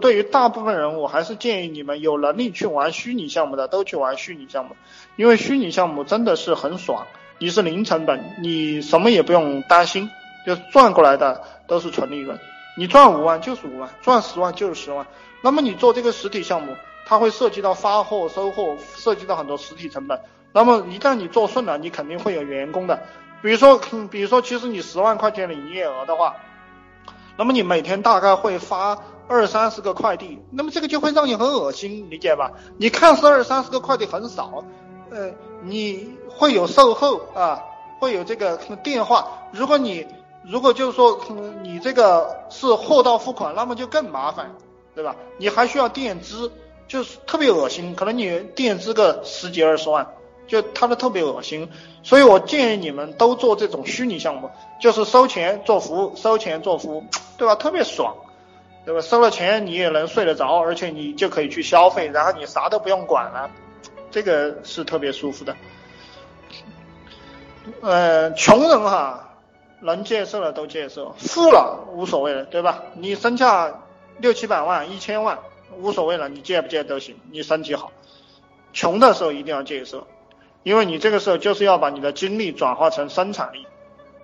对于大部分人，我还是建议你们有能力去玩虚拟项目的都去玩虚拟项目，因为虚拟项目真的是很爽，你是零成本，你什么也不用担心，就赚过来的都是纯利润，你赚五万就是五万，赚十万就是十万。那么你做这个实体项目，它会涉及到发货、收货，涉及到很多实体成本。那么一旦你做顺了，你肯定会有员工的，比如说，比如说，其实你十万块钱的营业额的话，那么你每天大概会发。二三十个快递，那么这个就会让你很恶心，理解吧？你看似二三十个快递很少，呃，你会有售后啊，会有这个电话。如果你如果就是说你这个是货到付款，那么就更麻烦，对吧？你还需要垫资，就是特别恶心，可能你垫资个十几二十万，就他的特别恶心。所以我建议你们都做这种虚拟项目，就是收钱做服务，收钱做服务，对吧？特别爽。对吧？收了钱你也能睡得着，而且你就可以去消费，然后你啥都不用管了，这个是特别舒服的。呃，穷人哈，能接受的都接受，富了无所谓了，对吧？你身价六七百万、一千万无所谓了，你借不借都行，你身体好。穷的时候一定要借色，因为你这个时候就是要把你的精力转化成生产力。